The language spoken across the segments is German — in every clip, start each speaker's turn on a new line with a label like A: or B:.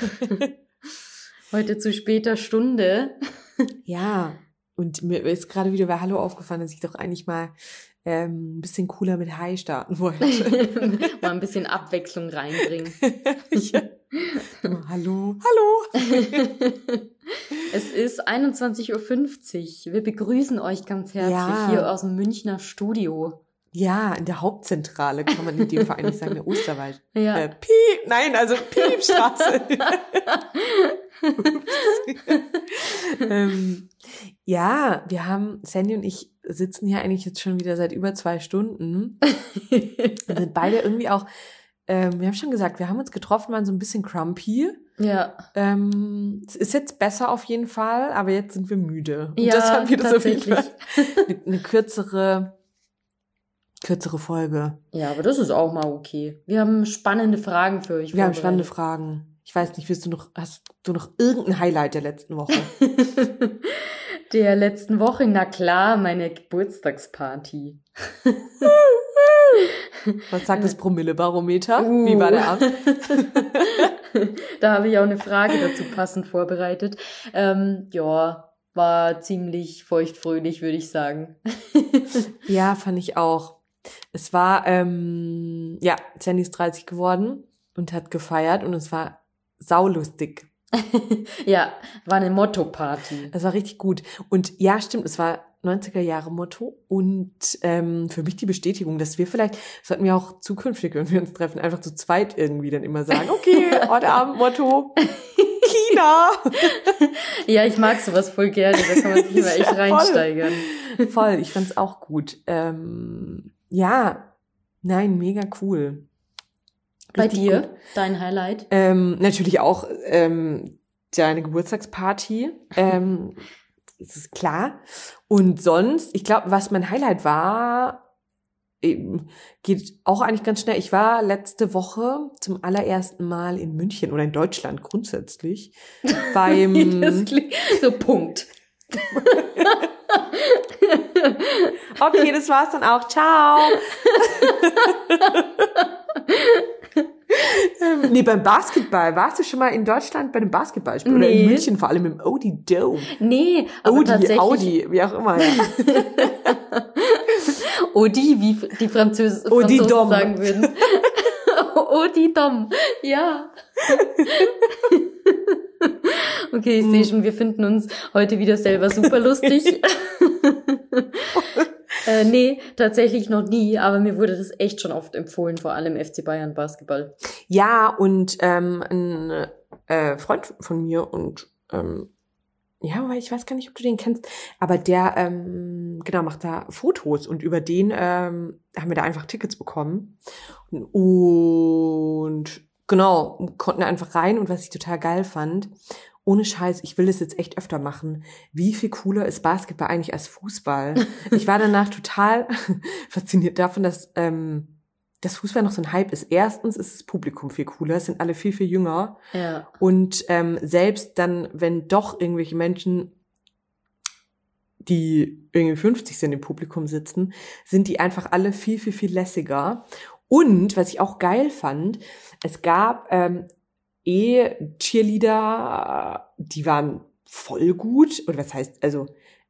A: Heute zu später Stunde.
B: Ja, und mir ist gerade wieder bei Hallo aufgefallen, dass ich doch eigentlich mal ähm, ein bisschen cooler mit Hi starten wollte.
A: mal ein bisschen Abwechslung reinbringen.
B: ja. Hallo, hallo.
A: es ist 21.50 Uhr. Wir begrüßen euch ganz herzlich ja. hier aus dem Münchner Studio.
B: Ja, in der Hauptzentrale kann man in dem Fall eigentlich sagen, der Osterwald. Ja. Äh, Piep, nein, also Piepstraße. ähm, ja, wir haben, Sandy und ich sitzen hier eigentlich jetzt schon wieder seit über zwei Stunden. wir sind beide irgendwie auch, ähm, wir haben schon gesagt, wir haben uns getroffen, waren so ein bisschen crumpy. Ja. Ähm, es ist jetzt besser auf jeden Fall, aber jetzt sind wir müde. Und ja, deshalb wird es auf jeden Fall eine, eine kürzere kürzere Folge.
A: Ja, aber das ist auch mal okay. Wir haben spannende Fragen für euch.
B: Wir haben spannende Fragen. Ich weiß nicht, willst du noch, hast du noch irgendein Highlight der letzten Woche?
A: der letzten Woche, na klar, meine Geburtstagsparty.
B: Was sagt das Promillebarometer? Uh. Wie war der Abend?
A: da habe ich auch eine Frage dazu passend vorbereitet. Ähm, ja, war ziemlich feuchtfröhlich, würde ich sagen.
B: ja, fand ich auch. Es war, ähm, ja, Sandy ist 30 geworden und hat gefeiert und es war saulustig.
A: ja, war eine Motto-Party.
B: Das war richtig gut. Und ja, stimmt, es war 90er Jahre Motto und ähm, für mich die Bestätigung, dass wir vielleicht, sollten wir auch zukünftig, wenn wir uns treffen, einfach zu zweit irgendwie dann immer sagen, okay, heute Abend Motto, China.
A: ja, ich mag sowas voll gerne, da kann man sich immer echt ja, reinsteigern.
B: Voll, ich fand's auch gut. Ähm, ja, nein, mega cool.
A: Bei dir, gut. dein Highlight?
B: Ähm, natürlich auch ähm, deine Geburtstagsparty. ähm, das ist klar. Und sonst, ich glaube, was mein Highlight war, geht auch eigentlich ganz schnell. Ich war letzte Woche zum allerersten Mal in München oder in Deutschland grundsätzlich beim
A: so Punkt.
B: okay, das war's dann auch. Ciao. nee, beim Basketball. Warst du schon mal in Deutschland bei dem Basketballspiel? Nee. Oder in München, vor allem im Audi Dome?
A: Nee, aber
B: Audi,
A: tatsächlich...
B: Audi, wie auch immer. Ja.
A: Audi, wie die Französ
B: Audi
A: Franzosen
B: Dom.
A: sagen würden. Audi Dom, ja. Okay, ich sehe schon, wir finden uns heute wieder selber super lustig. äh, nee, tatsächlich noch nie, aber mir wurde das echt schon oft empfohlen, vor allem FC Bayern Basketball.
B: Ja, und ähm, ein äh, Freund von mir und ähm, ja, weil ich weiß gar nicht, ob du den kennst, aber der ähm, genau macht da Fotos und über den ähm, haben wir da einfach Tickets bekommen und genau konnten einfach rein und was ich total geil fand ohne Scheiß, ich will das jetzt echt öfter machen. Wie viel cooler ist Basketball eigentlich als Fußball? Ich war danach total fasziniert davon, dass ähm, das Fußball noch so ein Hype ist. Erstens ist das Publikum viel cooler, es sind alle viel, viel jünger.
A: Ja.
B: Und ähm, selbst dann, wenn doch irgendwelche Menschen, die irgendwie 50 sind im Publikum sitzen, sind die einfach alle viel, viel, viel lässiger. Und was ich auch geil fand, es gab ähm, eh Cheerleader, die waren voll gut. Und was heißt, also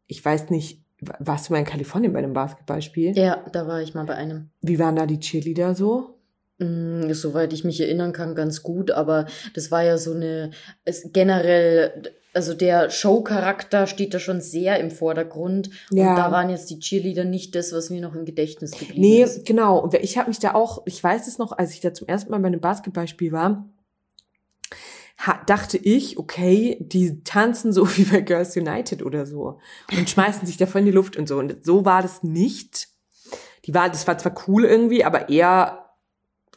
B: ich weiß nicht, warst du mal in Kalifornien bei einem Basketballspiel?
A: Ja, da war ich mal bei einem.
B: Wie waren da die Cheerleader so?
A: Mm, soweit ich mich erinnern kann, ganz gut, aber das war ja so eine, es, generell, also der Show-Charakter steht da schon sehr im Vordergrund. Ja. Und da waren jetzt die Cheerleader nicht das, was mir noch im Gedächtnis geblieben nee, ist.
B: Nee, genau. Und ich habe mich da auch, ich weiß es noch, als ich da zum ersten Mal bei einem Basketballspiel war, dachte ich, okay, die tanzen so wie bei Girls United oder so und schmeißen sich davon in die Luft und so. Und so war das nicht. Die war, das war zwar cool irgendwie, aber eher,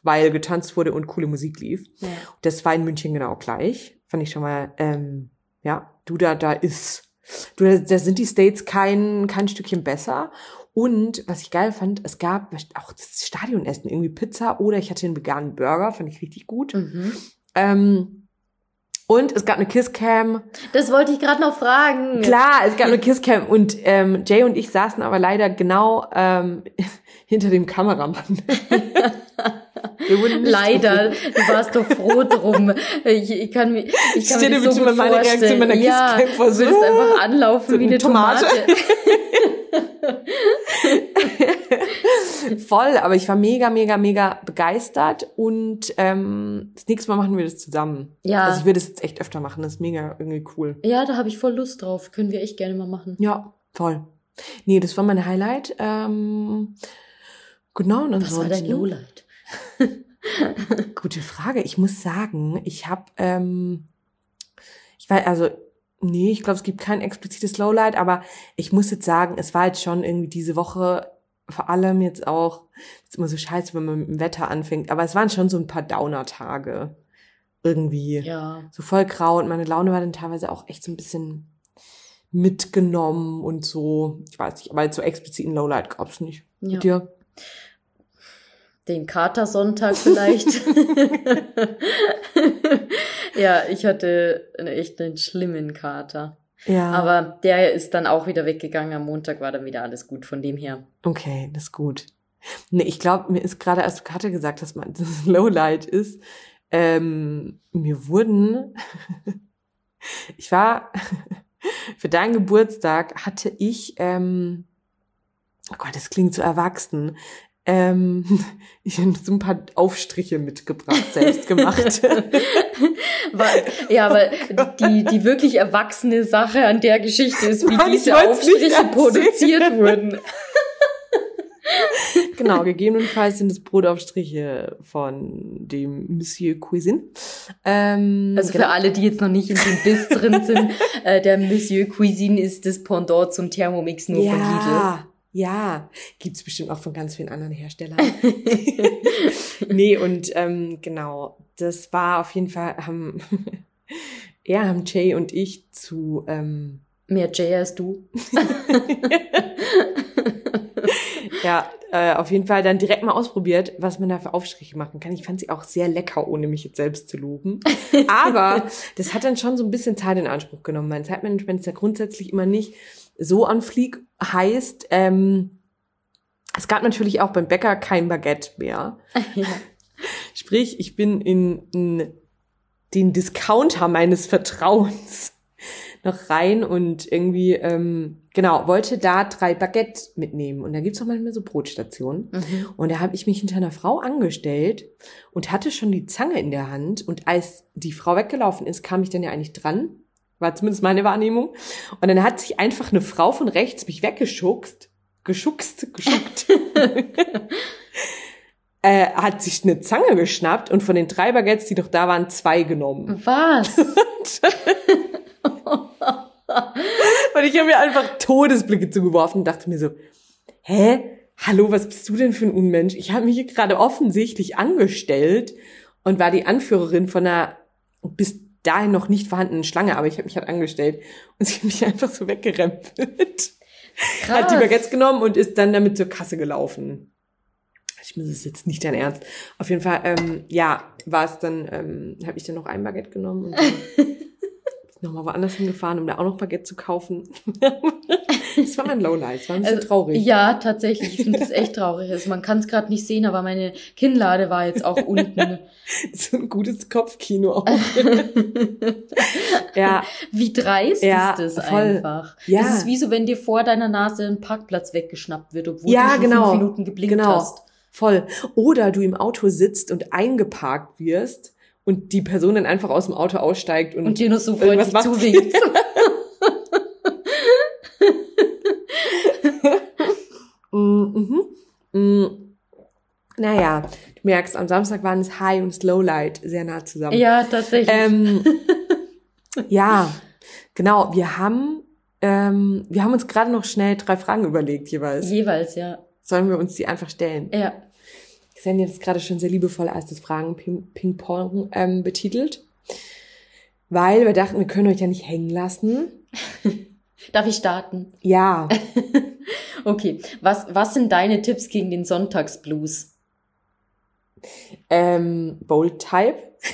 B: weil getanzt wurde und coole Musik lief. Ja. Das war in München genau gleich. Fand ich schon mal, ähm, ja, du da, da ist, du, da sind die States kein, kein Stückchen besser. Und was ich geil fand, es gab auch das Stadionessen, irgendwie Pizza oder ich hatte einen veganen Burger, fand ich richtig gut. Mhm. Ähm, Und es gab eine Kisscam.
A: Das wollte ich gerade noch fragen.
B: Klar, es gab eine Kisscam und ähm, Jay und ich saßen aber leider genau ähm, hinter dem Kameramann.
A: Leider, du warst doch froh drum. Ich, ich kann mir, ich kann mir das so gut meine vorstellen. Reaktion meiner ja, vor so, du würdest einfach anlaufen so wie eine Tomate. Tomate.
B: Voll, aber ich war mega, mega, mega begeistert und ähm, das nächste Mal machen wir das zusammen. Ja. Also ich würde das jetzt echt öfter machen, das ist mega irgendwie cool.
A: Ja, da habe ich voll Lust drauf. Können wir echt gerne mal machen.
B: Ja, voll. Nee, das war mein Highlight. Ähm, genau, und
A: ansonsten. Was war dein Lowlight?
B: Gute Frage. Ich muss sagen, ich habe, ähm, ich war, also, nee, ich glaube, es gibt kein explizites Lowlight, aber ich muss jetzt sagen, es war jetzt schon irgendwie diese Woche vor allem jetzt auch, ist immer so scheiße, wenn man mit dem Wetter anfängt, aber es waren schon so ein paar Downer-Tage. Irgendwie.
A: Ja.
B: So voll grau und meine Laune war dann teilweise auch echt so ein bisschen mitgenommen und so. Ich weiß nicht, aber jetzt so explizit ein Lowlight gab's nicht. Ja. Mit dir?
A: Den Katersonntag vielleicht. ja, ich hatte echt einen schlimmen Kater. Ja. Aber der ist dann auch wieder weggegangen. Am Montag war dann wieder alles gut von dem her.
B: Okay, das ist gut. Nee, ich glaube, mir ist gerade, als du Karte gesagt hast, man, das Lowlight ist, ähm, mir wurden, ich war, für deinen Geburtstag hatte ich, ähm, oh Gott, das klingt so erwachsen, ähm, ich habe so ein paar Aufstriche mitgebracht, selbst gemacht.
A: ja, aber die, die wirklich erwachsene Sache an der Geschichte ist, wie Mann, diese Aufstriche produziert wurden.
B: genau, gegebenenfalls sind es Brotaufstriche von dem Monsieur Cuisine. Ähm,
A: also genau. für alle, die jetzt noch nicht in dem Biss drin sind, äh, der Monsieur Cuisine ist das Pendant zum Thermomix nur ja. von Lidl.
B: Ja, gibt's bestimmt auch von ganz vielen anderen Herstellern. nee, und ähm, genau, das war auf jeden Fall, haben, ja, haben Jay und ich zu ähm,
A: mehr Jay als du.
B: ja, äh, auf jeden Fall dann direkt mal ausprobiert, was man da für Aufstriche machen kann. Ich fand sie auch sehr lecker, ohne mich jetzt selbst zu loben. Aber das hat dann schon so ein bisschen Zeit in Anspruch genommen. Mein Zeitmanagement ist ja grundsätzlich immer nicht so an Flieg heißt, ähm, es gab natürlich auch beim Bäcker kein Baguette mehr. Ja. Sprich, ich bin in, in den Discounter meines Vertrauens noch rein und irgendwie, ähm, genau, wollte da drei Baguette mitnehmen. Und da gibt's auch manchmal so Brotstationen. Mhm. Und da habe ich mich hinter einer Frau angestellt und hatte schon die Zange in der Hand. Und als die Frau weggelaufen ist, kam ich dann ja eigentlich dran war zumindest meine Wahrnehmung. Und dann hat sich einfach eine Frau von rechts mich weggeschuckst, geschuckst, geschuckt. äh, hat sich eine Zange geschnappt und von den drei Baguettes, die doch da waren, zwei genommen.
A: Was? und
B: ich habe mir einfach Todesblicke zugeworfen und dachte mir so, hä? Hallo, was bist du denn für ein Unmensch? Ich habe mich hier gerade offensichtlich angestellt und war die Anführerin von einer bis dahin noch nicht vorhandenen Schlange, aber ich habe mich halt angestellt und sie hat mich einfach so weggerempelt. Krass. Hat die Baguettes genommen und ist dann damit zur Kasse gelaufen. Ich muss es jetzt nicht dein Ernst. Auf jeden Fall, ähm, ja, war es dann, ähm, habe ich dann noch ein Baguette genommen und nochmal woanders hingefahren, um da auch noch Baguette zu kaufen. das war mein Lowlight, das war ein bisschen also, traurig.
A: Ja, tatsächlich, ich finde das echt traurig. Also man kann es gerade nicht sehen, aber meine Kinnlade war jetzt auch unten.
B: so ein gutes Kopfkino auch. ja.
A: Wie dreist ja, ist das voll. einfach. Ja. Das ist wie so, wenn dir vor deiner Nase ein Parkplatz weggeschnappt wird, obwohl ja, du schon genau. fünf Minuten geblinkt genau. hast.
B: Voll. Oder du im Auto sitzt und eingeparkt wirst und die Person dann einfach aus dem Auto aussteigt und,
A: und dir nur so freundlich zuwinkt.
B: mhm. mhm. Naja, du merkst, am Samstag waren es High und Slowlight sehr nah zusammen.
A: Ja, tatsächlich.
B: Ähm, ja, genau. Wir haben, ähm, wir haben uns gerade noch schnell drei Fragen überlegt jeweils.
A: Jeweils, ja.
B: Sollen wir uns die einfach stellen?
A: Ja.
B: Xenia hat es gerade schon sehr liebevoll als das Fragen-Ping-Pong ähm, betitelt. Weil wir dachten, wir können euch ja nicht hängen lassen.
A: Darf ich starten?
B: Ja.
A: okay. Was, was sind deine Tipps gegen den Sonntagsblues?
B: Ähm, Bold Type.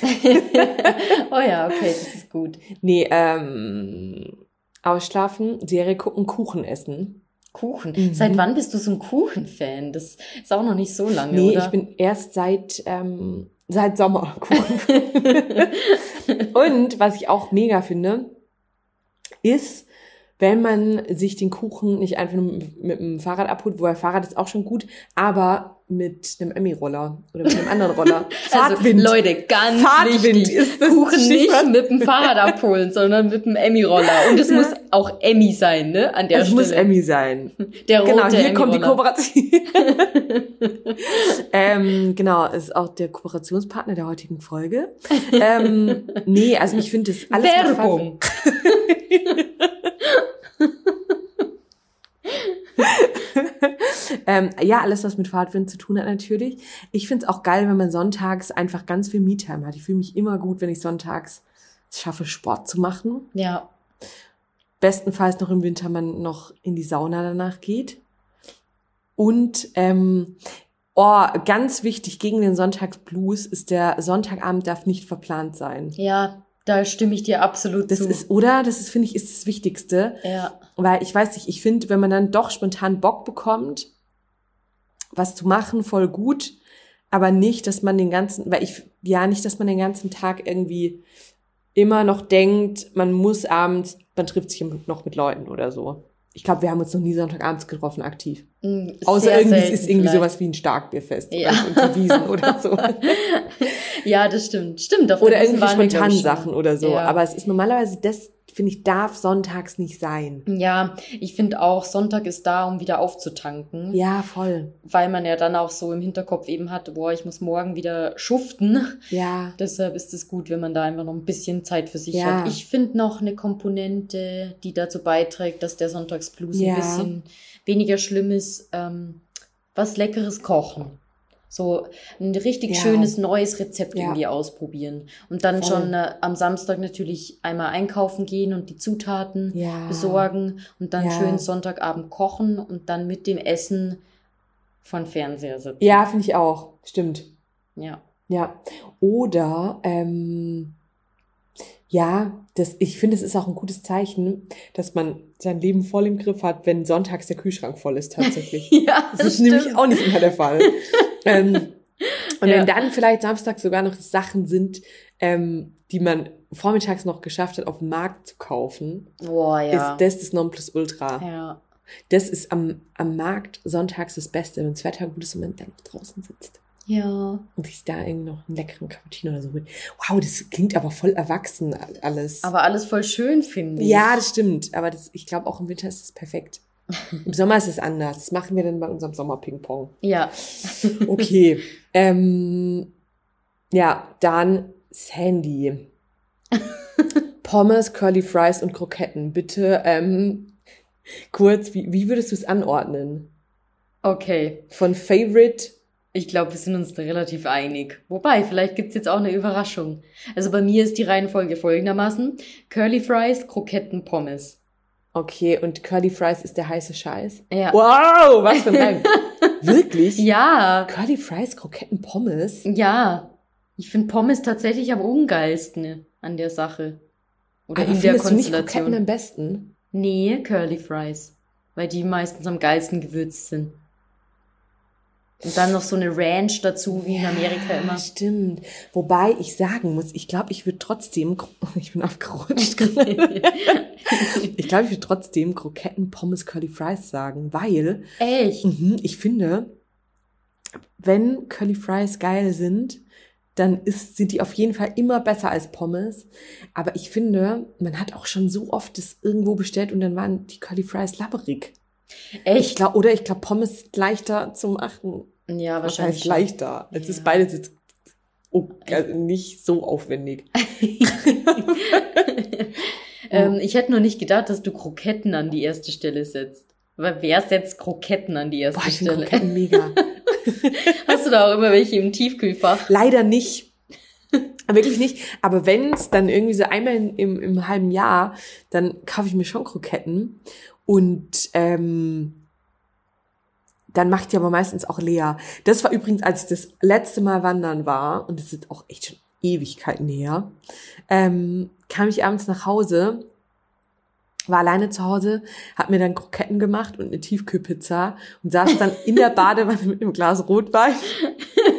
A: oh ja, okay, das ist gut.
B: Nee, ähm, ausschlafen, Serie gucken, Kuchen essen.
A: Kuchen. Mhm. Seit wann bist du so ein Kuchenfan? Das ist auch noch nicht so lange,
B: nee,
A: oder?
B: ich bin erst seit, ähm, seit Sommer Kuchen. Und was ich auch mega finde, ist, wenn man sich den Kuchen nicht einfach nur mit dem Fahrrad abholt, wo er Fahrrad ist auch schon gut, aber mit einem Emmy-Roller oder mit einem anderen Roller.
A: Also, Fahrtwind. Also, Leute, ganz Fahrtwind wichtig. Ist das Kuchen nicht mit dem Fahrrad abholen, sondern mit dem Emmy-Roller. Und es muss auch Emmy sein, ne? An der
B: es
A: Stelle.
B: Es muss Emmy sein.
A: Der rote
B: Genau, hier kommt die Kooperation. ähm, genau, ist auch der Kooperationspartner der heutigen Folge. ähm, nee, also ich finde das alles...
A: Werbung.
B: ähm, ja, alles, was mit Fahrtwind zu tun hat, natürlich. Ich finde es auch geil, wenn man sonntags einfach ganz viel Me-Time hat. Ich fühle mich immer gut, wenn ich sonntags es schaffe, Sport zu machen.
A: Ja.
B: Bestenfalls noch im Winter man noch in die Sauna danach geht. Und ähm, oh, ganz wichtig gegen den Sonntagsblues ist der Sonntagabend darf nicht verplant sein.
A: Ja, da stimme ich dir absolut
B: das
A: zu.
B: ist, oder? Das ist, finde ich, ist das Wichtigste.
A: Ja.
B: Weil ich weiß nicht, ich finde, wenn man dann doch spontan Bock bekommt, was zu machen, voll gut, aber nicht, dass man den ganzen, weil ich, ja, nicht, dass man den ganzen Tag irgendwie immer noch denkt, man muss abends, man trifft sich noch mit Leuten oder so. Ich glaube, wir haben uns noch nie Sonntagabends getroffen, aktiv.
A: Mm,
B: Außer irgendwie, es ist irgendwie vielleicht. sowas wie ein Starkbierfest
A: ja.
B: unter Wiesen oder so.
A: ja, das stimmt. Stimmt. Auf
B: oder irgendwie spontan Sachen oder so. Ja. Aber es ist normalerweise das, finde ich, darf sonntags nicht sein.
A: Ja, ich finde auch, Sonntag ist da, um wieder aufzutanken.
B: Ja, voll.
A: Weil man ja dann auch so im Hinterkopf eben hat, boah, ich muss morgen wieder schuften.
B: Ja.
A: Deshalb ist es gut, wenn man da einfach noch ein bisschen Zeit für sich
B: ja.
A: hat. Ich finde noch eine Komponente, die dazu beiträgt, dass der Sonntagsblues
B: ja.
A: ein bisschen weniger schlimm ist, ähm, was Leckeres kochen. So ein richtig
B: Ja.
A: schönes neues Rezept
B: Ja.
A: irgendwie ausprobieren. Und dann
B: Voll.
A: schon äh, am Samstag natürlich einmal einkaufen gehen und die Zutaten
B: Ja.
A: besorgen und dann schön Sonntagabend kochen und dann mit dem Essen von Fernseher sitzen.
B: Ja, finde ich auch. Stimmt.
A: Ja.
B: Ja. Oder, ähm, ja, das, ich finde, es ist auch ein gutes Zeichen, dass man sein Leben voll im Griff hat, wenn sonntags der Kühlschrank voll ist, tatsächlich.
A: Ja,
B: Das ist nämlich auch nicht immer der Fall. ähm, und
A: Ja.
B: wenn dann vielleicht Samstag sogar noch Sachen sind, ähm, die man vormittags noch geschafft hat, auf dem Markt zu kaufen,
A: Boah, ja.
B: ist das das Nonplusultra.
A: ja.
B: Das ist am, am Markt sonntags das Beste, wenn das Wetter gut ist und man dann draußen sitzt.
A: Ja.
B: Und sich da irgendwie noch einen leckeren Cappuccino oder so mit. Wow, das klingt aber voll erwachsen alles.
A: Aber alles voll schön, finde ich.
B: ja, das stimmt. Aber das, ich glaube, auch im Winter ist es perfekt. Im Sommer ist es anders. Das machen wir dann bei unserem Sommer-Ping-Pong.
A: Ja.
B: Okay. ähm, ja, dann Sandy. Pommes, Curly Fries und Kroketten. Bitte ähm, kurz, wie, wie würdest du es anordnen?
A: Okay.
B: Von Favorite
A: Ich glaube, wir sind uns da relativ einig. Wobei, vielleicht gibt's jetzt auch eine Überraschung. Also bei mir ist die Reihenfolge folgendermaßen. Curly Fries, Kroketten, Pommes.
B: Okay, und Curly Fries ist der heiße Scheiß.
A: Ja.
B: Wow, was für ein. Wirklich?
A: Ja.
B: Curly Fries, Kroketten, Pommes?
A: Ja. Ich finde Pommes tatsächlich am ungeilsten an der Sache. Oder
B: Aber
A: in der
B: findest du nicht Kroketten
A: Konstellation.
B: am besten?
A: Nee, Curly Fries. Weil die meistens am geilsten gewürzt sind. Und dann noch so eine Ranch dazu, wie in Amerika immer.
B: stimmt. Wobei ich sagen muss, ich glaube, ich würde trotzdem, ich bin abgerutscht. ich glaube, ich würde trotzdem Kroketten, Pommes, Curly Fries sagen, weil
A: Echt?
B: mhm, ich finde, wenn Curly Fries geil sind, dann ist, sind die auf jeden Fall immer besser als Pommes. Aber ich finde, man hat auch schon so oft das irgendwo bestellt und dann waren die Curly Fries labberig. Ich
A: Echt?
B: glaube, oder ich glaube, Pommes ist leichter zum Achten.
A: Ja, wahrscheinlich.
B: heißt leichter? Es
A: Ja.
B: ist beides jetzt oh, also nicht so aufwendig.
A: ähm, ich hätte nur nicht gedacht, dass du Kroketten an die erste Stelle setzt. Weil wer setzt Kroketten an die erste
B: Boah, ich
A: Stelle?
B: Kroketten mega.
A: Hast du da auch immer welche im Tiefkühlfach?
B: Leider nicht. Wirklich nicht. Aber wenn es dann irgendwie so einmal in, im, im halben Jahr, dann kaufe ich mir schon Kroketten. Und ähm, dann macht die aber meistens auch leer. Das war übrigens, als ich das letzte Mal wandern war, und das ist auch echt schon Ewigkeiten her, ähm, kam ich abends nach Hause, war alleine zu Hause, hab mir dann Kroketten gemacht und eine Tiefkühlpizza und saß dann in der Badewanne mit einem Glas Rotwein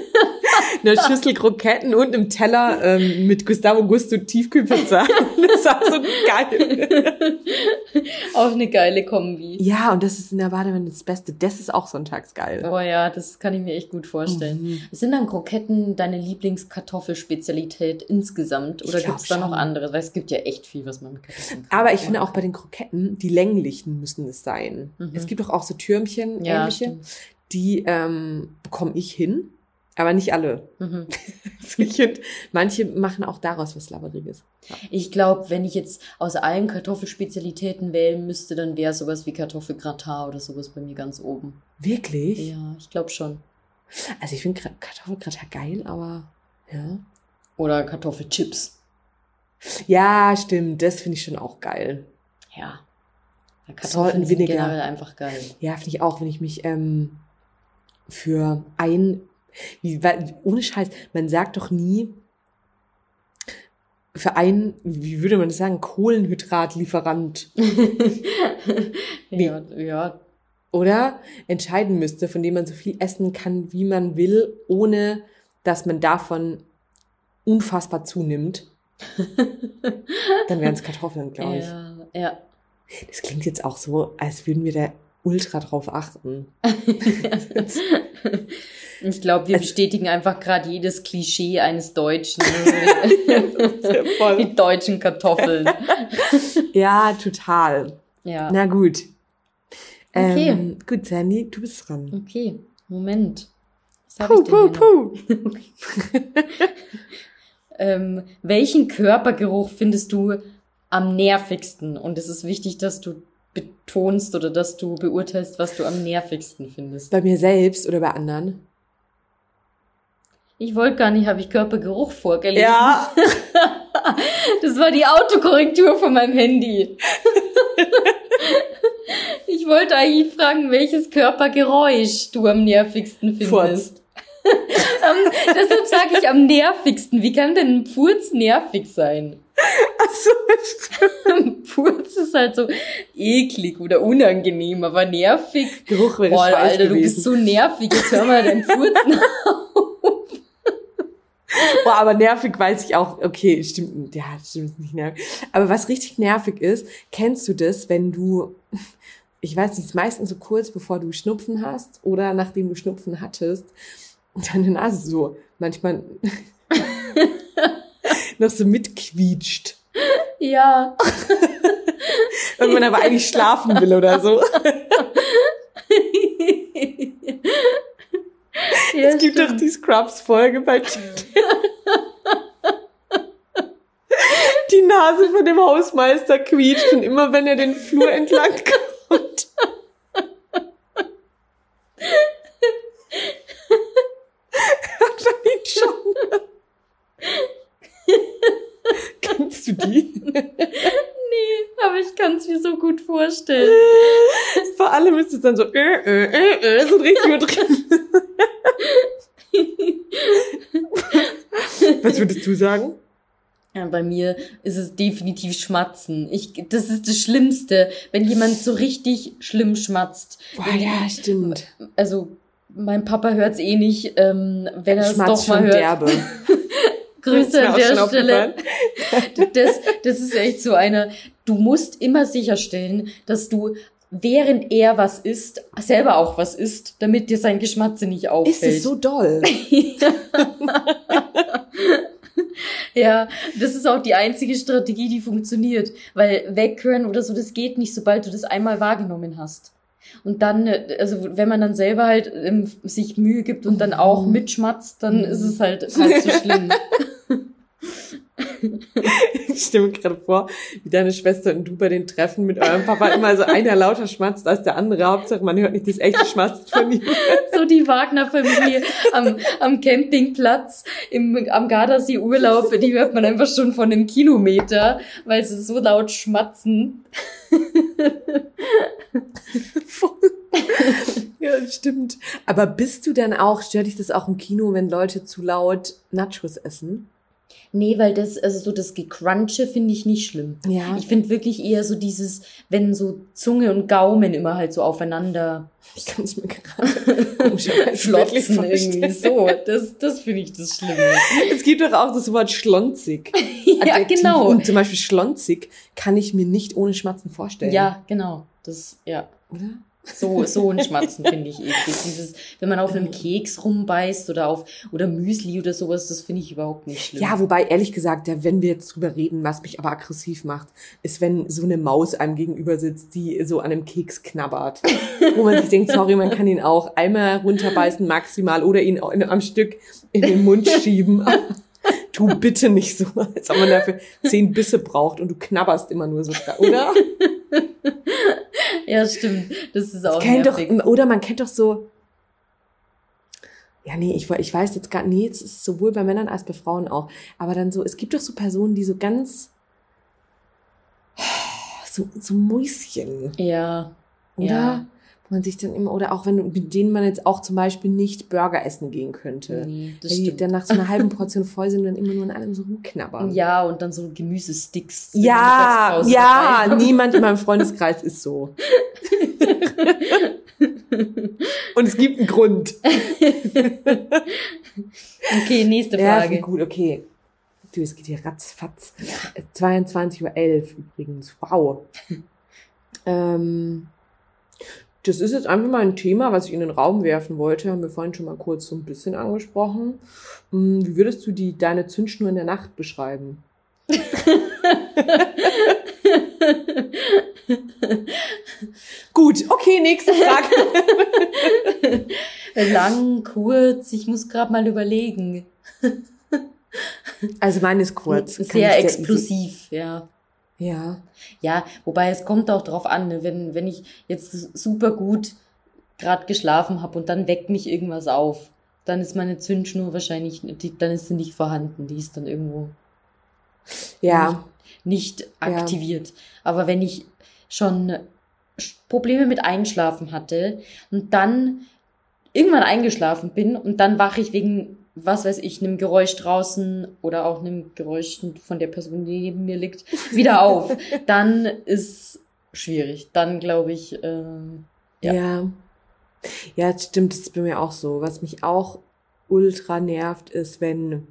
B: einer Schüssel Kroketten und einem Teller ähm, mit Gustavo Gusto Tiefkühlpizza. Das war so
A: geil. auch eine geile Kombi.
B: Ja, und das ist in der Badewanne das Beste. Das ist auch sonntags geil.
A: Oh ja, das kann ich mir echt gut vorstellen. Mhm. Sind dann Kroketten deine Lieblingskartoffelspezialität insgesamt? Oder gibt es da noch andere? Weil es gibt ja echt viel, was man mit
B: Kartoffeln kann. Aber ich finde auch bei den Kroketten, die länglichen müssen es sein. Mhm. Es gibt doch auch so Türmchen, ja, ähnliche. Stimmt. Die ähm, bekomme ich hin. Aber nicht alle. Mhm. manche machen auch daraus was Labberiges.
A: Ja. Ich glaube, wenn ich jetzt aus allen Kartoffelspezialitäten wählen müsste, dann wäre sowas wie Kartoffelgratin oder sowas bei mir ganz oben.
B: Wirklich?
A: Ja, ich glaube schon.
B: Also ich finde Kartoffelgratin geil, aber ja.
A: Oder Kartoffelchips.
B: Ja, stimmt. Das finde ich schon auch geil.
A: Ja. Kartoffeln sind generell einfach geil.
B: Ja, finde ich auch, wenn ich mich ähm, für ein wie, weil, ohne Scheiß, man sagt doch nie, für einen, wie würde man das sagen, Kohlenhydratlieferant.
A: ja, ja.
B: Oder entscheiden müsste, von dem man so viel essen kann, wie man will, ohne dass man davon unfassbar zunimmt. Dann wären es Kartoffeln, glaube ich.
A: Ja, ja.
B: Das klingt jetzt auch so, als würden wir da ultra drauf achten.
A: Ich glaube, wir also, bestätigen einfach gerade jedes Klischee eines Deutschen. Die deutschen Kartoffeln.
B: ja, total.
A: Ja.
B: Na gut. Okay. Ähm, gut, Sandy, du bist dran.
A: Okay, Moment. Was puh, puh, puh. ähm, welchen Körpergeruch findest du am nervigsten? Und es ist wichtig, dass du betonst oder dass du beurteilst, was du am nervigsten findest.
B: Bei mir selbst oder bei anderen?
A: Ich wollte gar nicht, habe ich Körpergeruch vorgelesen. Ja. das war die Autokorrektur von meinem Handy. ich wollte eigentlich fragen, welches Körpergeräusch du am nervigsten findest. um, deshalb sage ich am nervigsten. Wie kann denn ein Furz nervig sein?
B: Ach so,
A: stimmt. Furz ist halt so eklig oder unangenehm, aber nervig.
B: Geruch wäre Boah,
A: Alter, gewesen. du bist so nervig. Jetzt hör mal deinen Furzen auf.
B: Boah, aber nervig weiß ich auch, okay, stimmt, ja, stimmt nicht nervig. Aber was richtig nervig ist, kennst du das, wenn du, ich weiß nicht, meistens so kurz bevor du Schnupfen hast oder nachdem du Schnupfen hattest, deine Nase so manchmal noch so mitquietscht.
A: Ja.
B: Wenn man aber eigentlich schlafen will oder so. Ja, es gibt stimmt. doch die Scrubs-Folge bei Die Nase von dem Hausmeister quietscht und immer wenn er den Flur entlang kommt. Kennst du die?
A: Nee, aber ich kann es mir so gut vorstellen.
B: Vor allem ist es dann so, äh, äh, äh, äh so richtig drin. Was würdest du sagen?
A: Ja, bei mir ist es definitiv Schmatzen. Ich, das ist das Schlimmste, wenn jemand so richtig schlimm schmatzt.
B: Boah, ja, stimmt.
A: Also, mein Papa hört's eh nicht, ähm, wenn er es doch mal hört. Derbe. Grüße an der Stelle. Das, das ist echt so eine, du musst immer sicherstellen, dass du während er was isst, selber auch was isst, damit dir sein Geschmatze nicht auffällt.
B: Ist es so doll?
A: ja, das ist auch die einzige Strategie, die funktioniert. Weil weghören oder so, das geht nicht, sobald du das einmal wahrgenommen hast. Und dann, also wenn man dann selber halt ähm, sich Mühe gibt und dann auch mhm. mitschmatzt, dann ist es halt halt so schlimm.
B: Ich stelle mir gerade vor, wie deine Schwester und du bei den Treffen mit eurem Papa immer so einer lauter schmatzt als der andere. Hauptsache, man hört nicht das echte Schmatzt von ihm.
A: so die Wagner-Familie am, am Campingplatz im, am Gardasee-Urlaub, die hört man einfach schon von einem Kilometer, weil sie so laut schmatzen.
B: Ja, stimmt. Aber bist du dann auch, stört dich das auch im Kino, wenn Leute zu laut Nachos essen?
A: Nee, weil das, also so das Gecrunche finde ich nicht schlimm.
B: Ja.
A: Ich finde wirklich eher so dieses, wenn so Zunge und Gaumen immer halt so aufeinander
B: Ich kann es mir gerade
A: schlotzen irgendwie so. Das, das finde ich das Schlimme.
B: Es gibt doch auch das Wort schlonzig.
A: ja,
B: Adjektiv.
A: genau.
B: Und zum Beispiel schlonzig kann ich mir nicht ohne Schmatzen vorstellen.
A: Ja, genau. Das, ja.
B: Oder?
A: So, so ein Schmatzen finde ich eklig. Dieses, wenn man auf einem Keks rumbeißt oder auf, oder Müsli oder sowas, das finde ich überhaupt nicht schlimm.
B: Ja, wobei ehrlich gesagt, ja, wenn wir jetzt drüber reden, was mich aber aggressiv macht, ist, wenn so eine Maus einem gegenüber sitzt, die so an einem Keks knabbert. Wo man sich denkt, sorry, man kann ihn auch einmal runterbeißen maximal oder ihn in, am Stück in den Mund schieben. tu bitte nicht so, als ob man dafür zehn Bisse braucht und du knabberst immer nur so, oder?
A: ja, stimmt. Das ist auch
B: Das kennt doch, oder man kennt doch so, ja, nee, ich, ich weiß jetzt gar nee, es ist sowohl bei Männern als bei Frauen auch. Aber dann so, es gibt doch so Personen, die so ganz, so, so Mäuschen,
A: Ja.
B: oder?
A: Ja.
B: Man sich dann immer, oder auch wenn, mit denen man jetzt auch zum Beispiel nicht Burger essen gehen könnte.
A: Nee, das
B: Weil die
A: stimmt.
B: dann nach so einer halben Portion voll sind und dann immer nur an allem so rumknabbern.
A: Ja, und dann so Gemüsesticks. in
B: Ja, ja,
A: dabei.
B: niemand in meinem Freundeskreis ist so. Und es gibt einen Grund.
A: Okay, nächste
B: Ja,
A: Frage.
B: finde gut, okay. Du, es geht hier ratzfatz. 22.11 Uhr übrigens. Wow. ähm, das ist jetzt einfach mal ein Thema, was ich in den Raum werfen wollte. Haben wir vorhin schon mal kurz so ein bisschen angesprochen. Hm, Wie würdest du die, deine Zündschnur in der Nacht beschreiben? Gut, okay, nächste Frage.
A: Lang, kurz, ich muss gerade mal überlegen.
B: Also meine ist kurz.
A: Sehr explosiv, ja.
B: Ja.
A: Ja, wobei es kommt auch drauf an, ne, wenn, wenn ich jetzt super gut gerade geschlafen habe und dann weckt mich irgendwas auf, dann ist meine Zündschnur wahrscheinlich, die, dann ist sie nicht vorhanden, die ist dann irgendwo
B: Ja.
A: nicht aktiviert. Aber wenn ich schon Probleme mit Einschlafen hatte und dann irgendwann eingeschlafen bin und dann wache ich wegen, was weiß ich, einem Geräusch draußen oder auch einem Geräusch von der Person, die neben mir liegt, wieder auf, dann ist schwierig. Dann glaube ich, ähm,
B: Ja.
A: Ja.
B: ja. Ja, das stimmt, das ist bei mir auch so. Was mich auch ultra nervt, ist, wenn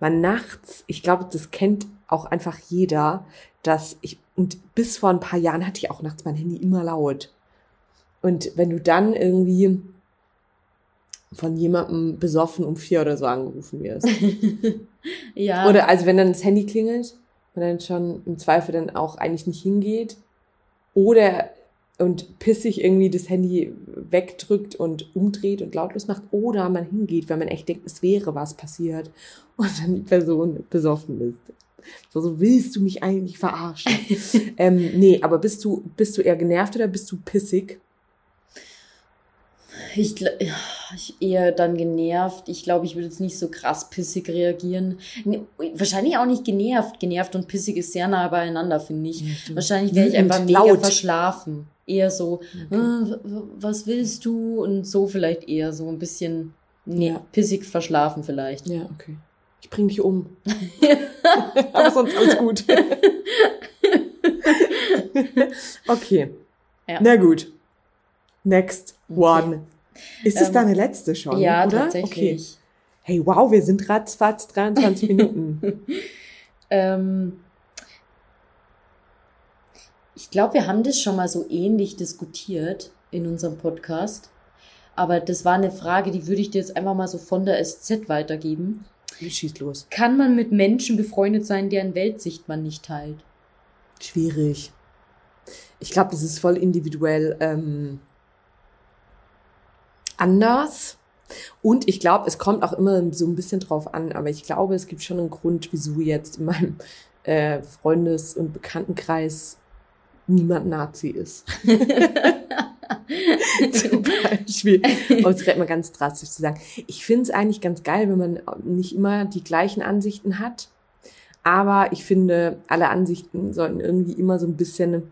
B: man nachts, ich glaube, das kennt auch einfach jeder, dass ich, und bis vor ein paar Jahren hatte ich auch nachts mein Handy immer laut. Und wenn du dann irgendwie von jemandem besoffen um vier oder so angerufen wirst.
A: ja.
B: Oder also wenn dann das Handy klingelt und dann schon im Zweifel dann auch eigentlich nicht hingeht. Oder und pissig irgendwie das Handy wegdrückt und umdreht und lautlos macht. Oder man hingeht, weil man echt denkt, es wäre was passiert. Und dann die Person besoffen ist. So, so willst du mich eigentlich verarschen. ähm, nee, aber bist du, bist du eher genervt oder bist du pissig?
A: Ich, ja, ich eher dann genervt. Ich glaube, ich würde jetzt nicht so krass pissig reagieren. Ne, wahrscheinlich auch nicht genervt. Genervt und pissig ist sehr nah beieinander, finde ich. Wahrscheinlich wäre ich einfach mega
B: laut.
A: verschlafen. Eher so,
B: Okay.
A: w- was willst du? Und so vielleicht eher so ein bisschen nee,
B: Ja.
A: pissig verschlafen vielleicht.
B: Ja, okay. Ich bring dich um. aber sonst alles gut. okay.
A: Ja.
B: Na gut. Next
A: Okay.
B: Ist es
A: Ähm,
B: deine letzte schon?
A: ja,
B: oder? Okay.
A: tatsächlich.
B: Hey, wow, wir sind ratzfatz 23 Minuten.
A: Ähm, ich glaube, wir haben das schon mal so ähnlich diskutiert in unserem Podcast. Aber das war eine Frage, die würde ich dir jetzt einfach mal so von der SZ weitergeben.
B: Schieß los.
A: Kann man mit Menschen befreundet sein, deren Weltsicht man nicht teilt?
B: Schwierig. Ich glaube, das ist voll individuell ähm, anders. Und ich glaube, es kommt auch immer so ein bisschen drauf an, aber ich glaube, es gibt schon einen Grund, wieso jetzt in meinem äh, Freundes- und Bekanntenkreis niemand Nazi ist. Zum Beispiel, um es gerade mal ganz drastisch zu sagen. Ich finde es eigentlich ganz geil, wenn man nicht immer die gleichen Ansichten hat. Aber ich finde, alle Ansichten sollten irgendwie immer so ein bisschen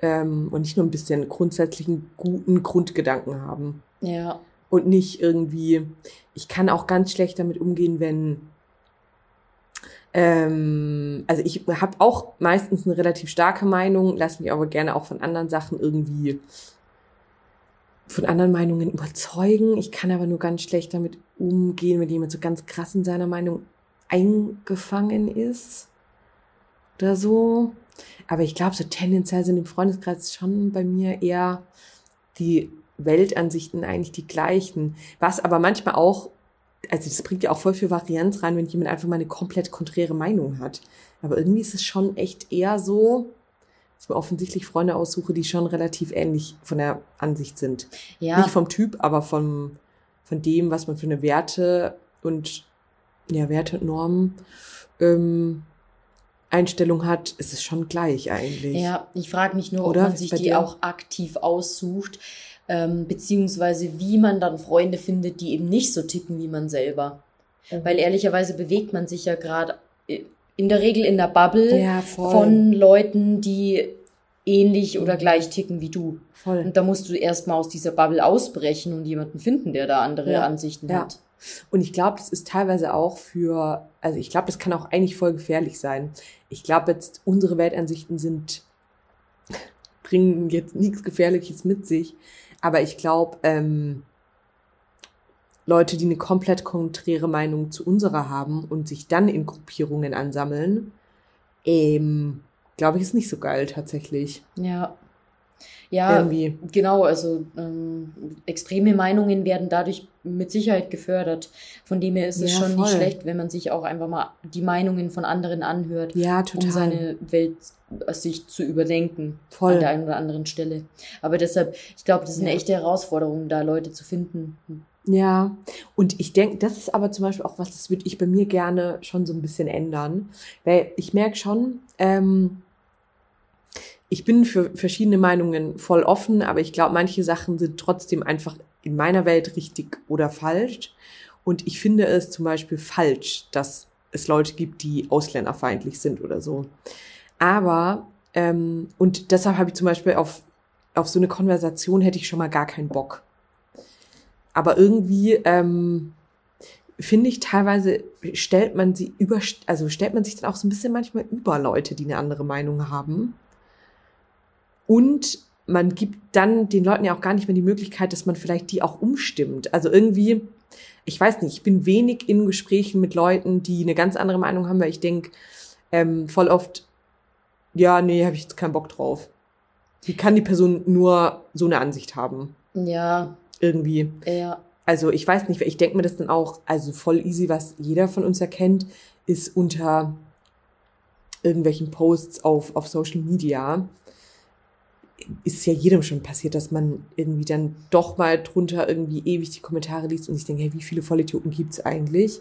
B: ähm, und nicht nur ein bisschen grundsätzlichen guten Grundgedanken haben.
A: Ja.
B: Und nicht irgendwie, ich kann auch ganz schlecht damit umgehen, wenn, ähm, also ich habe auch meistens eine relativ starke Meinung, lass mich aber gerne auch von anderen Sachen irgendwie von anderen Meinungen überzeugen. Ich kann aber nur ganz schlecht damit umgehen, wenn jemand so ganz krass in seiner Meinung eingefangen ist oder so. Aber ich glaube, so tendenziell sind im Freundeskreis schon bei mir eher die Weltansichten eigentlich die gleichen. Was aber manchmal auch, also das bringt ja auch voll viel Varianz rein, wenn jemand einfach mal eine komplett konträre Meinung hat. Aber irgendwie ist es schon echt eher so, dass mir offensichtlich Freunde aussuche, die schon relativ ähnlich von der Ansicht sind. Ja. Nicht vom Typ, aber vom, von dem, was man für eine Werte und ja, Werte und Normen ähm, Einstellung hat, ist es schon gleich eigentlich.
A: Ja, ich frage mich nur, Oder? ob man sich die dir? auch aktiv aussucht, ähm, beziehungsweise wie man dann Freunde findet, die eben nicht so ticken wie man selber. Mhm. Weil ehrlicherweise bewegt man sich ja gerade äh, in der Regel in der Bubble ja, von Leuten, die ähnlich oder gleich ticken wie du. Voll. Und da musst du erstmal aus dieser Bubble ausbrechen und jemanden finden, der da andere ja. Ansichten ja. hat.
B: Und ich glaube, das ist teilweise auch für, also ich glaube, das kann auch eigentlich voll gefährlich sein. Ich glaube jetzt, unsere Weltansichten sind, bringen jetzt nichts Gefährliches mit sich. Aber ich glaube, ähm, Leute, die eine komplett konträre Meinung zu unserer haben und sich dann in Gruppierungen ansammeln, ähm, glaube ich, ist nicht so geil tatsächlich.
A: Ja. Ja, Irgendwie. genau, also ähm, extreme Meinungen werden dadurch mit Sicherheit gefördert. Von dem her ist es ja, schon voll. nicht schlecht, wenn man sich auch einfach mal die Meinungen von anderen anhört,
B: ja, total.
A: um seine Weltsicht zu überdenken voll. an der einen oder anderen Stelle. Aber deshalb, ich glaube, das ist eine ja. echte Herausforderung, da Leute zu finden.
B: Ja, und ich denke, das ist aber zum Beispiel auch was, das würde ich bei mir gerne schon so ein bisschen ändern. Weil ich merke schon, ähm, ich bin für verschiedene Meinungen voll offen, aber ich glaube, manche Sachen sind trotzdem einfach in meiner Welt richtig oder falsch. Und ich finde es zum Beispiel falsch, dass es Leute gibt, die ausländerfeindlich sind oder so. Aber, ähm, und deshalb habe ich zum Beispiel auf, auf so eine Konversation hätte ich schon mal gar keinen Bock. Aber irgendwie, ähm, finde ich teilweise stellt man sie über, also stellt man sich dann auch so ein bisschen manchmal über Leute, die eine andere Meinung haben. Und man gibt dann den Leuten ja auch gar nicht mehr die Möglichkeit, dass man vielleicht die auch umstimmt. Also irgendwie, ich weiß nicht, ich bin wenig in Gesprächen mit Leuten, die eine ganz andere Meinung haben, weil ich denke ähm, voll oft, ja, nee, habe ich jetzt keinen Bock drauf. Wie kann die Person nur so eine Ansicht haben?
A: Ja.
B: Irgendwie.
A: Ja.
B: Also ich weiß nicht, ich denke mir das dann auch, also voll easy, was jeder von uns erkennt, ist unter irgendwelchen Posts auf, auf Social Media ist ja jedem schon passiert, dass man irgendwie dann doch mal drunter irgendwie ewig die Kommentare liest und ich denke, hey, wie viele Vollidioten gibt's eigentlich?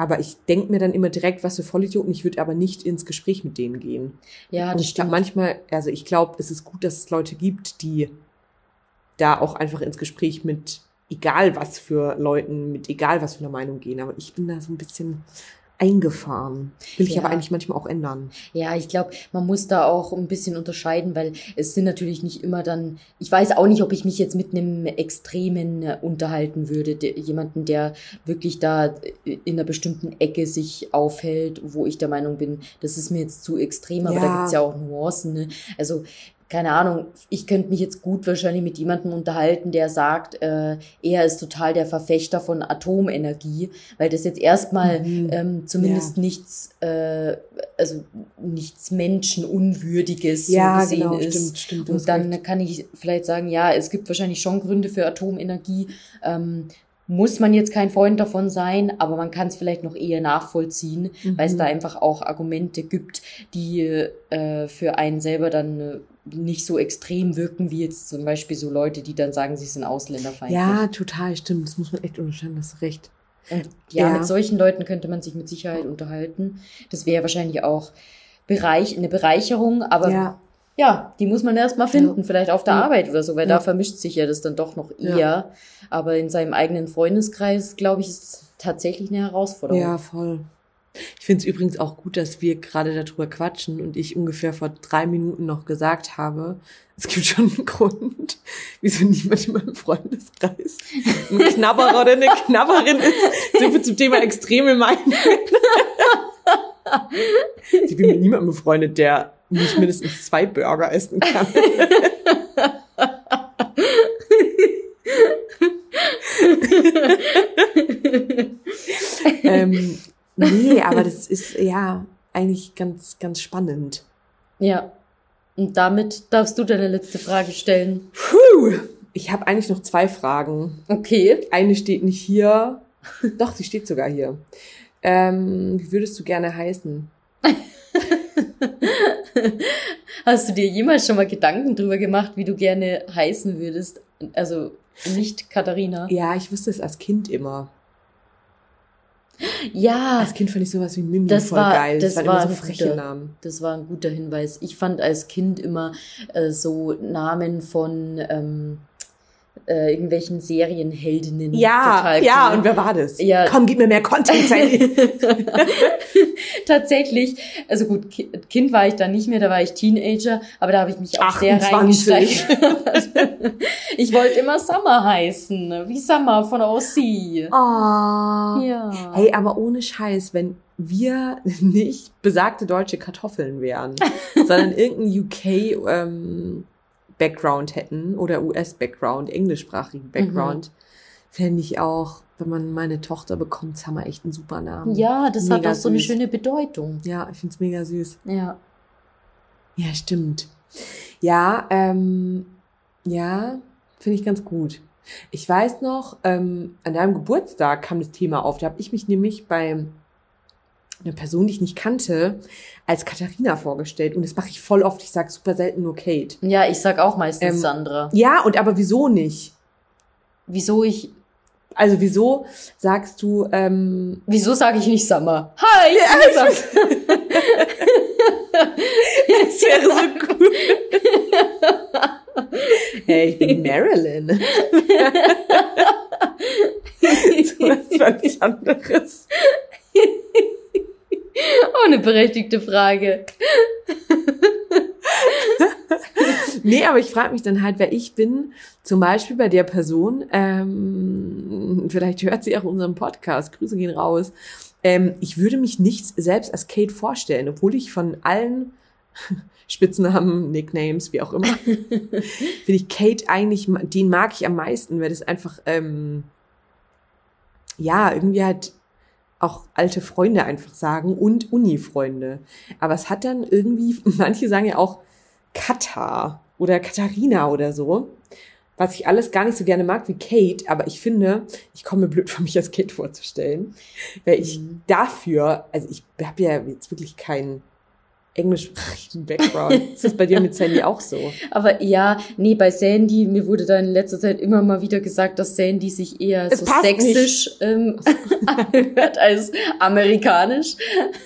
B: Aber ich denke mir dann immer direkt, was für Vollidioten, ich würde aber nicht ins Gespräch mit denen gehen.
A: Ja,
B: und ich glaube manchmal, also ich glaube, es ist gut, dass es Leute gibt, die da auch einfach ins Gespräch mit egal was für Leuten, mit egal was für einer Meinung gehen. Aber ich bin da so ein bisschen eingefahren. Will ich ja. aber eigentlich manchmal auch ändern.
A: Ja, ich glaube, man muss da auch ein bisschen unterscheiden, weil es sind natürlich nicht immer dann, ich weiß auch nicht, ob ich mich jetzt mit einem Extremen äh, unterhalten würde, der, jemanden, der wirklich da in einer bestimmten Ecke sich aufhält, wo ich der Meinung bin, das ist mir jetzt zu extrem, aber ja. da gibt's ja auch Nuancen. Ne? Also keine Ahnung, ich könnte mich jetzt gut wahrscheinlich mit jemandem unterhalten, der sagt, äh, er ist total der Verfechter von Atomenergie, weil das jetzt erstmal mhm. ähm, zumindest ja. nichts, äh, also nichts Menschenunwürdiges ja, so gesehen genau, ist. Stimmt, stimmt, Und dann recht. kann ich vielleicht sagen, ja, es gibt wahrscheinlich schon Gründe für Atomenergie. Ähm, muss man jetzt kein Freund davon sein, aber man kann es vielleicht noch eher nachvollziehen, mhm. weil es da einfach auch Argumente gibt, die äh, für einen selber dann äh, nicht so extrem wirken wie jetzt zum Beispiel so Leute, die dann sagen, sie sind ausländerfeindlich.
B: Ja, total, stimmt. Das muss man echt unterscheiden, hast du recht.
A: Und ja, ja, mit solchen Leuten könnte man sich mit Sicherheit unterhalten. Das wäre wahrscheinlich auch Bereich, eine Bereicherung, aber ja, ja die muss man erstmal finden, ja. vielleicht auf der. Arbeit oder so, weil da vermischt sich ja das dann doch noch eher. Aber in seinem eigenen Freundeskreis, glaube ich, ist es tatsächlich eine Herausforderung.
B: Ja, voll. Ich finde es übrigens auch gut, dass wir gerade darüber quatschen und ich ungefähr vor drei Minuten noch gesagt habe, es gibt schon einen Grund, wieso niemand in meinem Freundeskreis ein Knabberer oder eine Knabberin ist. Sind wir zum Thema extreme Meinungen. Ich bin mit niemandem befreundet, der nicht mindestens zwei Burger essen kann. ähm, nee, aber das ist ja eigentlich ganz, ganz spannend.
A: Ja. Und damit darfst du deine letzte Frage stellen.
B: Puh. Ich habe eigentlich noch zwei Fragen.
A: Okay.
B: Eine steht nicht hier. Doch, sie steht sogar hier. Ähm, wie würdest du gerne heißen?
A: Hast du dir jemals schon mal Gedanken drüber gemacht, wie du gerne heißen würdest? Also nicht Katharina.
B: Ja, ich wusste es als Kind immer.
A: Ja.
B: Als Kind fand ich sowas wie Mimi
A: das
B: voll
A: war,
B: geil.
A: Das,
B: waren
A: war
B: immer
A: ein
B: so freche
A: guter,
B: Namen.
A: Das war ein guter Hinweis. Ich fand als Kind immer äh, so Namen von ähm, äh, irgendwelchen Serienheldinnen
B: Ja,
A: total
B: ja,
A: cool.
B: und wer war das?
A: Ja.
B: Komm, gib mir mehr Content.
A: Tatsächlich, also gut, Ki- Kind war ich da nicht mehr, da war ich Teenager, aber da habe ich mich auch sehr
B: 28.
A: reingesteigert. ich wollte immer Summer heißen, wie Summer von OC.
B: Oh.
A: Ja.
B: Hey, aber ohne Scheiß, wenn wir nicht besagte deutsche Kartoffeln wären, sondern irgendein UK ähm, Background hätten oder US Background, englischsprachigen Background, fände ich auch, wenn man meine Tochter bekommt, Summer echt einen super Namen.
A: Ja, das hat
B: Mega
A: auch so eine
B: süß.
A: schöne Bedeutung.
B: Ja, ich find's mega süß.
A: Ja.
B: Ja, stimmt. Ja, ähm, ja, finde ich ganz gut. Ich weiß noch, ähm, an deinem Geburtstag kam das Thema auf. Da habe ich mich nämlich bei einer Person, die ich nicht kannte, als Katharina vorgestellt. Und das mache ich voll oft. Ich sage super selten nur Kate.
A: Ja, ich sag auch meistens
B: Ähm,
A: Sandra.
B: Ja, und aber wieso nicht?
A: Wieso ich,
B: Also wieso sagst du, ähm,
A: wieso sage ich nicht Summer? Hi, ich bin Summer.
B: das wäre so cool. hey, ich bin Marilyn. so was völlig anderes.
A: Oh, eine berechtigte Frage.
B: Nee, aber ich frage mich dann halt, wer ich bin. Zum Beispiel bei der Person, ähm, vielleicht hört sie auch unseren Podcast, Grüße gehen raus. Ähm, ich würde mich nicht selbst als Kate vorstellen, obwohl ich von allen Spitznamen, Nicknames, wie auch immer, finde ich Kate eigentlich, den mag ich am meisten, weil das einfach, ähm, ja, irgendwie halt auch alte Freunde einfach sagen und Uni-Freunde. Aber es hat dann irgendwie, manche sagen ja auch Katar oder Katharina oder so, was ich alles gar nicht so gerne mag wie Kate, aber ich finde, ich komme mir blöd vor, mich als Kate vorzustellen, weil ich
A: Mhm.
B: dafür, also ich habe ja jetzt wirklich keinen englischsprachigen Background. Ist das bei dir mit Sandy auch so?
A: Aber ja, nee, bei Sandy, mir wurde da in letzter Zeit immer mal wieder gesagt, dass Sandy sich eher
B: Es
A: so sächsisch ähm, anhört als amerikanisch.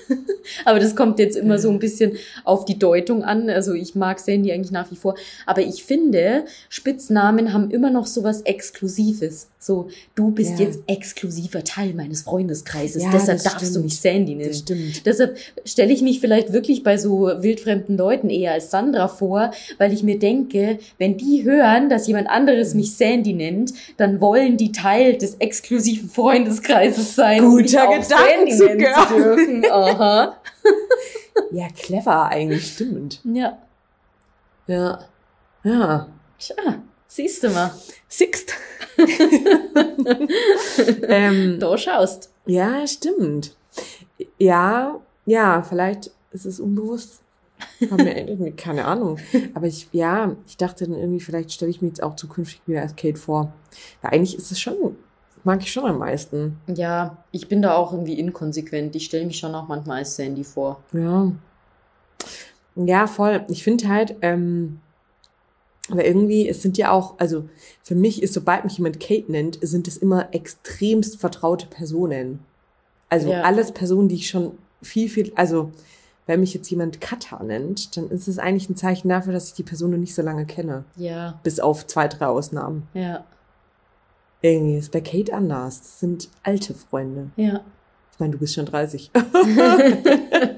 A: Aber das kommt jetzt immer so ein bisschen auf die Deutung an. Also ich mag Sandy eigentlich nach wie vor. Aber ich finde, Spitznamen haben immer noch so was Exklusives. So, du bist
B: Ja.
A: jetzt exklusiver Teil meines Freundeskreises.
B: Ja,
A: Deshalb darfst du
B: stimmt.
A: mich Sandy nennen.
B: Das stimmt.
A: Deshalb stelle ich mich vielleicht wirklich bei so wildfremden Leuten eher als Sandra vor, weil ich mir denke, wenn die hören, dass jemand anderes mich Sandy nennt, dann wollen die Teil des exklusiven Freundeskreises sein,
B: Guter
A: nennen
B: Gedankengang.
A: zu dürfen. Aha.
B: Ja, clever eigentlich, stimmt.
A: Ja.
B: Ja. Ja.
A: Tja, siehst du mal.
B: Sixt. ähm,
A: Du schaust.
B: ja, stimmt. Ja, ja, vielleicht ist es unbewusst. War mir irgendwie, keine Ahnung. Aber ich, ja, ich dachte dann irgendwie, vielleicht stelle ich mir jetzt auch zukünftig wieder als Kate vor. Weil eigentlich ist es schon, mag ich schon am meisten.
A: Ja, ich bin da auch irgendwie inkonsequent. Ich stelle mich schon auch manchmal als Sandy vor.
B: Ja. Ja, voll. Ich finde halt, ähm, aber irgendwie, es sind ja auch, also für mich ist, sobald mich jemand Kate nennt, sind es immer extremst vertraute Personen. Also
A: Ja.
B: alles Personen, die ich schon viel, viel, also wenn mich jetzt jemand Kata nennt, dann ist es eigentlich ein Zeichen dafür, dass ich die Person noch nicht so lange kenne.
A: Ja,
B: Bis auf zwei, drei Ausnahmen.
A: ja,
B: Irgendwie ist bei Kate anders. Das sind alte Freunde.
A: ja.
B: Ich meine, du bist schon 30.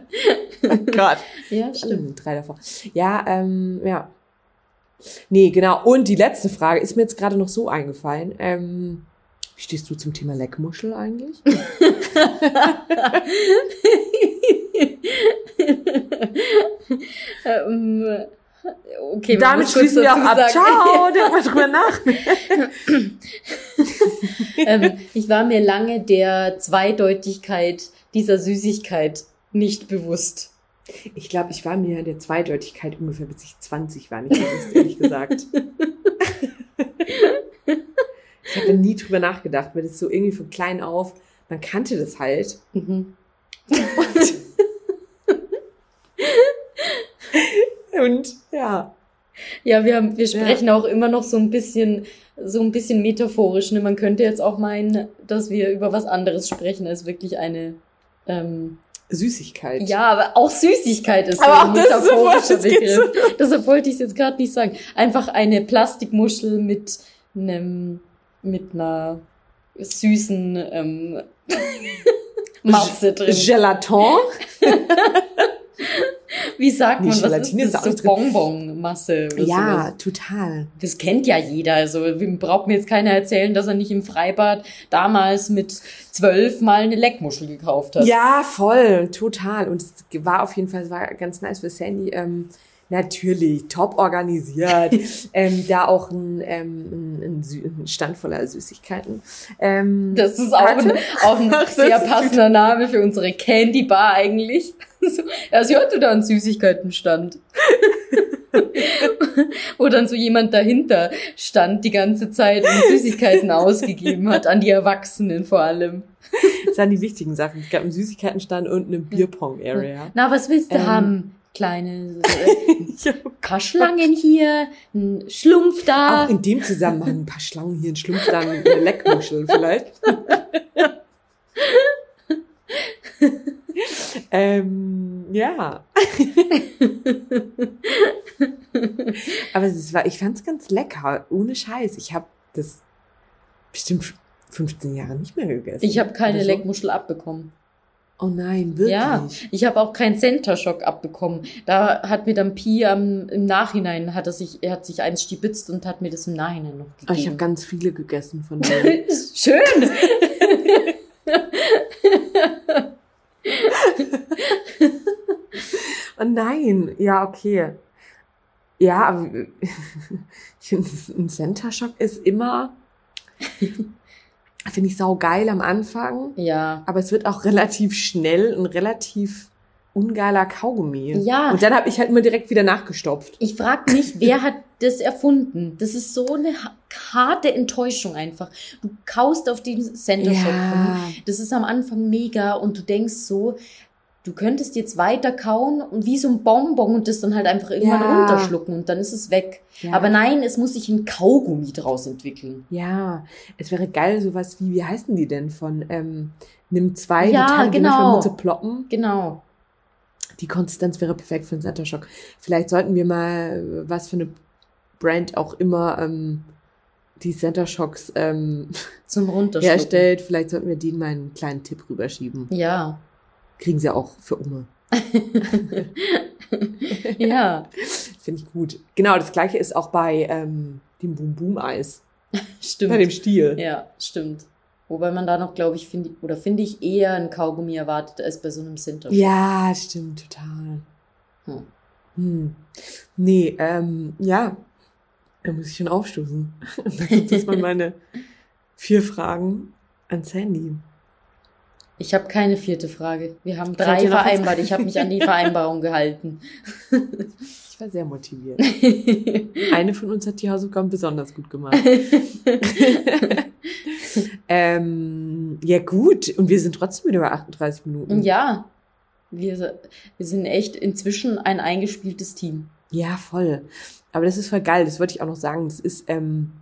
B: Gott.
A: Ja, stimmt.
B: Drei davor. Ja, ähm, ja. Nee, genau. Und die letzte Frage ist mir jetzt gerade noch so eingefallen. Ähm, wie stehst du zum Thema Leckmuschel eigentlich?
A: ähm, okay,
B: Damit schließen wir auch ab. Ciao, denk mal drüber nach.
A: ähm, ich war mir lange der Zweideutigkeit dieser Süßigkeit nicht bewusst.
B: Ich glaube, ich war mir der Zweideutigkeit ungefähr bis ich 20 war, nicht bewusst, ehrlich gesagt. ich habe nie drüber nachgedacht, weil das so irgendwie von klein auf, man kannte das halt.
A: Mhm.
B: Und ja.
A: Ja, wir, haben, wir sprechen auch immer noch so ein bisschen, so ein bisschen metaphorisch. Ne? Man könnte jetzt auch meinen, dass wir über was anderes sprechen als wirklich eine. Ähm,
B: Süßigkeit.
A: ja, aber auch Süßigkeit ist
B: Aber
A: so
B: auch
A: ein metaphorischer Begriff. Deshalb wollte ich es jetzt gerade nicht sagen. Einfach eine Plastikmuschel mit einem, mit einer süßen ähm, Masse drin.
B: Gelatin.
A: Wie sagt man, was ist das? So. Bonbonmasse
B: Ja,
A: sowas.
B: total.
A: Das kennt ja jeder. Also braucht mir jetzt keiner erzählen, dass er nicht im Freibad damals mit zwölf mal eine Leckmuschel gekauft hat.
B: Ja, voll, total. Und es war auf jeden Fall, es war ganz nice für Sandy. Ähm, natürlich, top organisiert. ähm, da auch ein, ähm, ein, ein, Stand voller Süßigkeiten. Ähm,
A: Das ist auch ein, auch ein sehr passender Name für unsere Candy Bar eigentlich. So, ja, sie hatte da einen Süßigkeitenstand. Wo dann so jemand dahinter stand die ganze Zeit und Süßigkeiten ausgegeben hat, an die Erwachsenen vor allem.
B: Das waren die wichtigen Sachen. Es gab einen Süßigkeitenstand und eine Bierpong-Area.
A: Na, was willst du
B: Ähm.
A: haben? Kleine äh, paar Schlangen hier, ein Schlumpf da.
B: Auch in dem Zusammenhang ein paar Schlangen hier, ein Schlumpf, dann eine Leckmuschel vielleicht. ähm, ja. Aber es war, ich fand's ganz lecker, ohne Scheiß. Ich habe das bestimmt 15 Jahre nicht mehr gegessen.
A: Ich habe keine
B: so.
A: Leckmuschel abbekommen.
B: Oh nein, wirklich?
A: Ja, ich habe auch keinen Center Shock abbekommen. Da hat mir dann Pi am, im Nachhinein hat er sich, er hat sich eins stibitzt und hat mir das im Nachhinein noch
B: Ah, ich habe
A: gegeben.
B: ganz viele gegessen von denen.
A: Schön.
B: Oh nein, ja, okay. Ja, aber ich finde, ein Center Shock ist immer, finde ich sau geil am Anfang,
A: Ja.
B: aber es wird auch relativ schnell ein relativ ungeiler Kaugummi.
A: Ja.
B: Und dann habe ich halt immer direkt wieder nachgestopft.
A: Ich frage mich, wer hat das erfunden? Das ist so eine ha- harte Enttäuschung einfach. Du kaust auf den Center Shock rum. Das ist am Anfang mega und du denkst so, du könntest jetzt weiter kauen und wie so ein Bonbon und das dann halt einfach irgendwann
B: Ja.
A: runterschlucken und dann ist es weg.
B: ja.
A: Aber nein, es muss sich ein Kaugummi draus entwickeln.
B: Ja, es wäre geil, sowas wie, wie heißen die denn von, ähm, nimm zwei,
A: Ja,
B: die
A: genau.
B: so ploppen.
A: Genau.
B: Die Konsistenz wäre perfekt für einen Center Shock. Vielleicht sollten wir mal, was für eine Brand auch immer ähm, die Center Shocks ähm,
A: Zum Runterschlucken.
B: herstellt, vielleicht sollten wir denen mal einen kleinen Tipp rüberschieben.
A: Ja.
B: Kriegen sie auch für Umme.
A: Ja.
B: Finde ich gut. Genau, das gleiche ist auch bei ähm, dem Boom Boom Eis.
A: Stimmt.
B: Bei dem Stiel.
A: Ja, stimmt. Wobei man da noch, glaube ich, finde oder finde ich eher ein Kaugummi erwartet als bei so einem Center.
B: Ja, stimmt, total.
A: Hm.
B: Hm. Nee, ähm, ja. Da muss ich schon aufstoßen. Das sind jetzt mal meine vier Fragen an Sandy.
A: Ich habe keine vierte Frage. Wir haben drei vereinbart.
B: ein?
A: Ich habe mich an die Vereinbarung gehalten.
B: Ich war sehr motiviert. Eine von uns hat die Hausaufgaben besonders gut gemacht. ähm, ja, gut. Und wir sind trotzdem wieder bei 38 Minuten.
A: ja, wir, wir sind echt inzwischen ein eingespieltes Team.
B: Ja, voll. Aber das ist voll geil. Das wollte ich auch noch sagen. Das ist, ähm,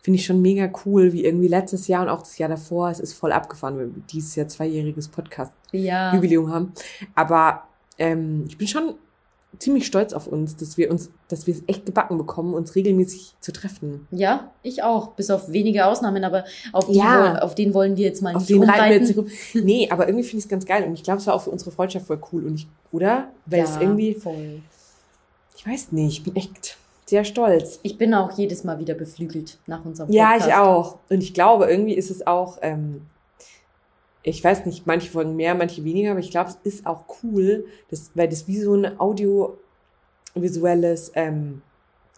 B: finde ich schon mega cool, wie irgendwie letztes Jahr und auch das Jahr davor. Es ist voll abgefahren, weil wir dieses Jahr zweijähriges
A: Ja.
B: Podcast-Jubiläum haben. Aber ähm, ich bin schon ziemlich stolz auf uns, dass wir uns, dass wir es echt gebacken bekommen, uns regelmäßig zu treffen.
A: Ja, ich auch, bis auf wenige Ausnahmen, aber auf, die ja. wollen, auf den wollen wir jetzt mal
B: auf den reiten wir jetzt nicht Nee, aber irgendwie finde ich es ganz geil und ich glaube, es war auch für unsere Freundschaft voll cool und ich, oder? Weil ja, es irgendwie, voll. Ich weiß nicht, ich bin echt sehr stolz.
A: Ich bin auch jedes Mal wieder beflügelt nach unserem
B: Podcast. Ja, ich auch. Und ich glaube, irgendwie ist es auch, ähm, ich weiß nicht, manche Folgen mehr, manche weniger, aber ich glaube, es ist auch cool, dass, weil das wie so ein audiovisuelles ähm,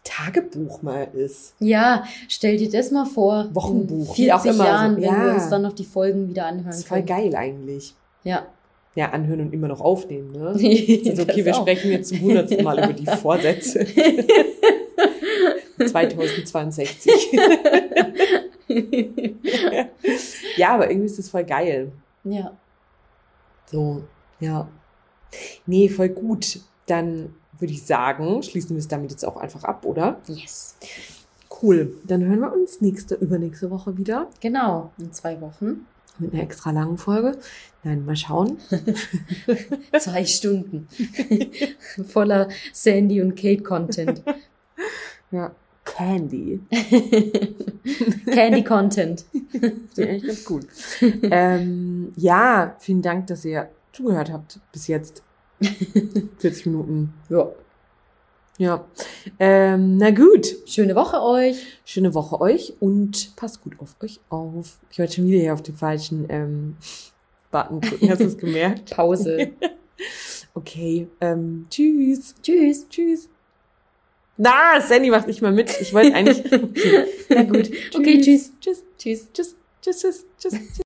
B: Tagebuch mal ist.
A: Ja, stell dir das mal vor. Wochenbuch, wie auch immer. Jahren, so. wenn ja. wir uns dann noch die Folgen wieder anhören. Das
B: ist voll geil eigentlich.
A: Ja.
B: Ja, anhören und immer noch aufnehmen, ne? also okay, wir auch. sprechen jetzt zum hundertsten Mal über die Vorsätze. 2062. ja, aber irgendwie ist das voll geil.
A: Ja.
B: So, ja. Nee, voll gut. Dann würde ich sagen, schließen wir es damit jetzt auch einfach ab, oder?
A: Yes.
B: Cool. Dann hören wir uns nächste, übernächste Woche wieder.
A: Genau, in zwei Wochen.
B: Mit einer extra langen Folge. Nein, mal schauen.
A: zwei Stunden. Voller Sandy und Kate Content.
B: Ja. Candy.
A: Candy Content.
B: Das ist eigentlich ganz gut. ähm, ja, vielen Dank, dass ihr zugehört habt bis jetzt. 40 Minuten.
A: Ja.
B: Ja. Ähm, na gut.
A: Schöne Woche euch.
B: Schöne Woche euch und passt gut auf euch auf. Ich wollte schon wieder hier auf den falschen ähm, Button drücken. Hast du es gemerkt?
A: Pause.
B: okay. Ähm, tschüss.
A: Tschüss.
B: Tschüss. Na, Sandy macht nicht mal mit. Ich wollte eigentlich. Okay.
A: Na gut. Okay, tschüss.
B: Tschüss. Tschüss. Tschüss. Tschüss. Tschüss. Tschüss.